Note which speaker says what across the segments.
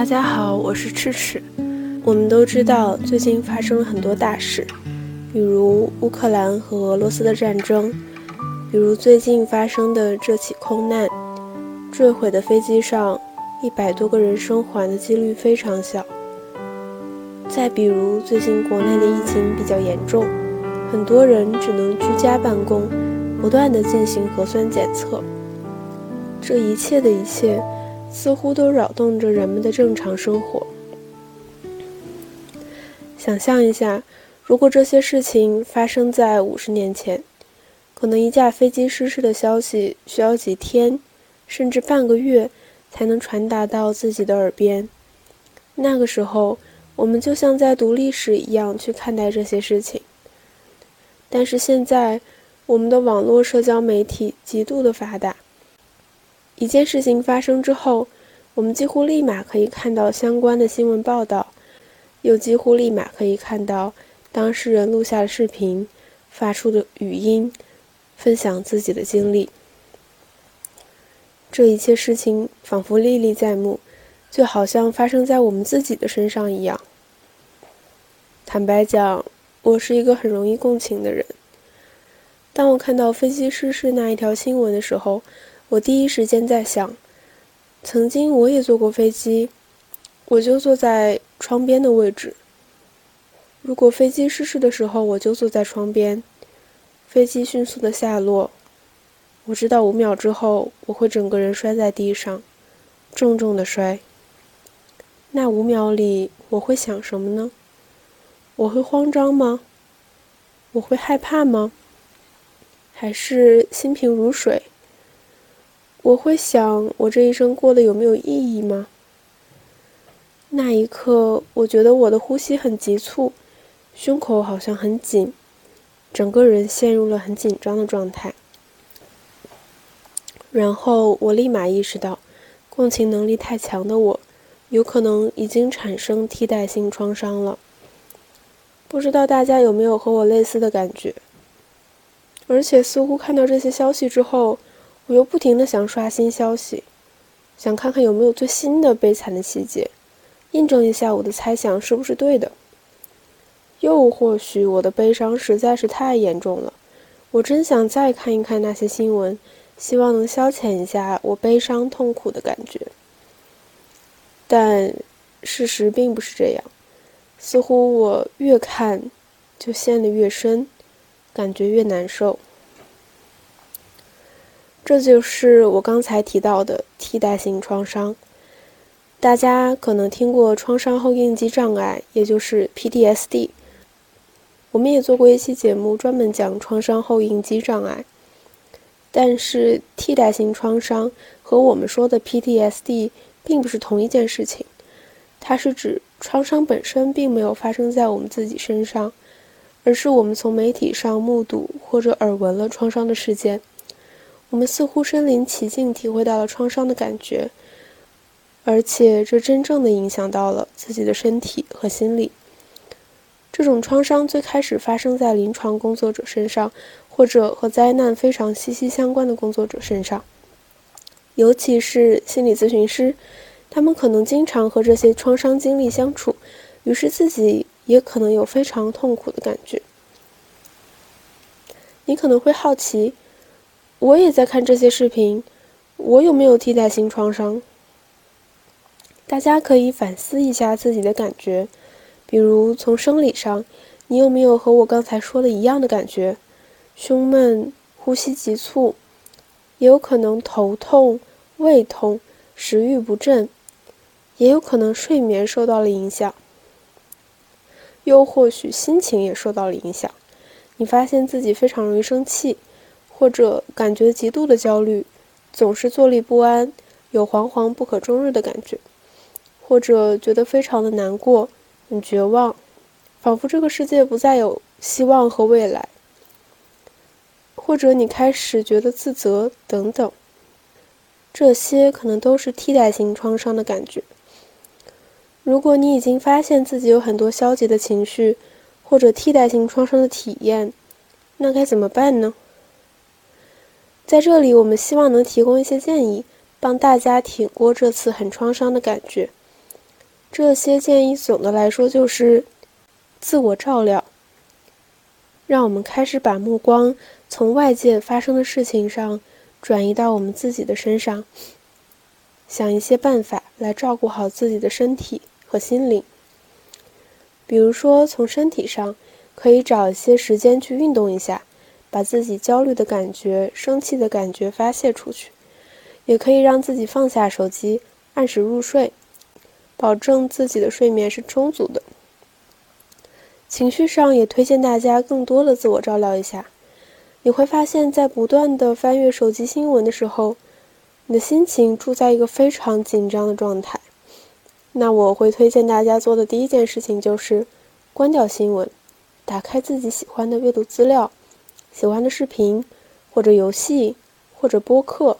Speaker 1: 大家好，我是赤赤。我们都知道，最近发生了很多大事，比如乌克兰和俄罗斯的战争，比如最近发生的这起空难，坠毁的飞机上一百多个人生还的几率非常小。再比如最近国内的疫情比较严重，很多人只能居家办公，不断的进行核酸检测。这一切的一切，似乎都扰动着人们的正常生活。想象一下，如果这些事情发生在五十年前，可能一架飞机失事的消息需要几天，甚至半个月才能传达到自己的耳边。那个时候，我们就像在读历史一样去看待这些事情。但是现在，我们的网络社交媒体极度的发达，一件事情发生之后，我们几乎立马可以看到相关的新闻报道。又几乎立马可以看到当事人录下的视频、发出的语音，分享自己的经历。这一切事情仿佛历历在目，就好像发生在我们自己的身上一样。坦白讲，我是一个很容易共情的人。当我看到分析师事那一条新闻的时候，我第一时间在想：曾经我也坐过飞机，我就坐在。窗边的位置。如果飞机失事的时候，我就坐在窗边，飞机迅速的下落，我知道五秒之后我会整个人摔在地上，重重的摔。那五秒里我会想什么呢？我会慌张吗？我会害怕吗？还是心平如水？我会想我这一生过得有没有意义吗？那一刻，我觉得我的呼吸很急促，胸口好像很紧，整个人陷入了很紧张的状态。然后我立马意识到，共情能力太强的我，有可能已经产生替代性创伤了。不知道大家有没有和我类似的感觉？而且似乎看到这些消息之后，我又不停的想刷新消息，想看看有没有最新的悲惨的细节。印证一下我的猜想是不是对的？又或许我的悲伤实在是太严重了，我真想再看一看那些新闻，希望能消遣一下我悲伤痛苦的感觉。但事实并不是这样，似乎我越看就陷得越深，感觉越难受。这就是我刚才提到的替代性创伤。大家可能听过创伤后应激障碍，也就是 PTSD。我们也做过一期节目，专门讲创伤后应激障碍。但是替代性创伤和我们说的 PTSD 并不是同一件事情。它是指创伤本身并没有发生在我们自己身上，而是我们从媒体上目睹或者耳闻了创伤的事件，我们似乎身临其境体会到了创伤的感觉。而且，这真正的影响到了自己的身体和心理。这种创伤最开始发生在临床工作者身上，或者和灾难非常息息相关的工作者身上，尤其是心理咨询师，他们可能经常和这些创伤经历相处，于是自己也可能有非常痛苦的感觉。你可能会好奇，我也在看这些视频，我有没有替代性创伤？大家可以反思一下自己的感觉，比如从生理上，你有没有和我刚才说的一样的感觉？胸闷、呼吸急促，也有可能头痛、胃痛、食欲不振，也有可能睡眠受到了影响，又或许心情也受到了影响。你发现自己非常容易生气，或者感觉极度的焦虑，总是坐立不安，有惶惶不可终日的感觉。或者觉得非常的难过，很绝望，仿佛这个世界不再有希望和未来。或者你开始觉得自责等等，这些可能都是替代性创伤的感觉。如果你已经发现自己有很多消极的情绪，或者替代性创伤的体验，那该怎么办呢？在这里，我们希望能提供一些建议，帮大家挺过这次很创伤的感觉。这些建议总的来说就是自我照料，让我们开始把目光从外界发生的事情上转移到我们自己的身上，想一些办法来照顾好自己的身体和心灵。比如说，从身体上可以找一些时间去运动一下，把自己焦虑的感觉、生气的感觉发泄出去；也可以让自己放下手机，按时入睡。保证自己的睡眠是充足的。情绪上也推荐大家更多的自我照料一下。你会发现在不断的翻阅手机新闻的时候，你的心情处在一个非常紧张的状态。那我会推荐大家做的第一件事情就是关掉新闻，打开自己喜欢的阅读资料、喜欢的视频或者游戏或者播客，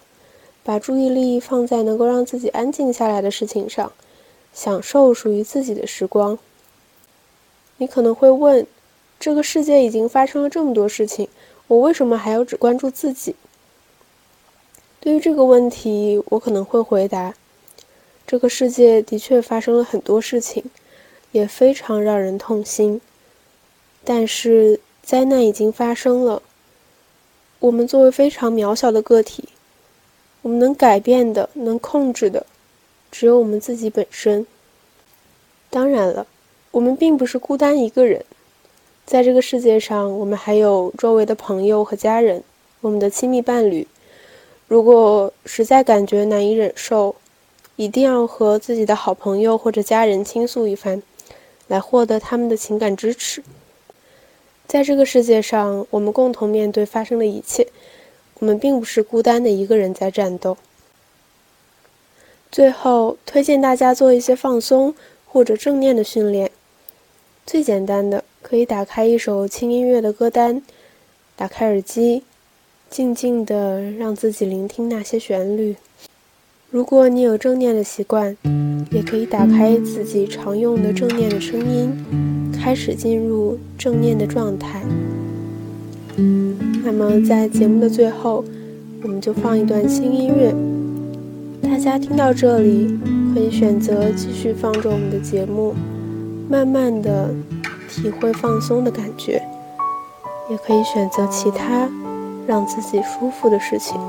Speaker 1: 把注意力放在能够让自己安静下来的事情上。享受属于自己的时光。你可能会问：这个世界已经发生了这么多事情，我为什么还要只关注自己？对于这个问题，我可能会回答：这个世界的确发生了很多事情，也非常让人痛心。但是灾难已经发生了，我们作为非常渺小的个体，我们能改变的、能控制的。只有我们自己本身。当然了，我们并不是孤单一个人，在这个世界上，我们还有周围的朋友和家人，我们的亲密伴侣。如果实在感觉难以忍受，一定要和自己的好朋友或者家人倾诉一番，来获得他们的情感支持。在这个世界上，我们共同面对发生的一切，我们并不是孤单的一个人在战斗。最后，推荐大家做一些放松或者正念的训练。最简单的，可以打开一首轻音乐的歌单，打开耳机，静静的让自己聆听那些旋律。如果你有正念的习惯，也可以打开自己常用的正念的声音，开始进入正念的状态。那么，在节目的最后，我们就放一段轻音乐。大家听到这里，可以选择继续放着我们的节目，慢慢的体会放松的感觉，也可以选择其他让自己舒服的事情。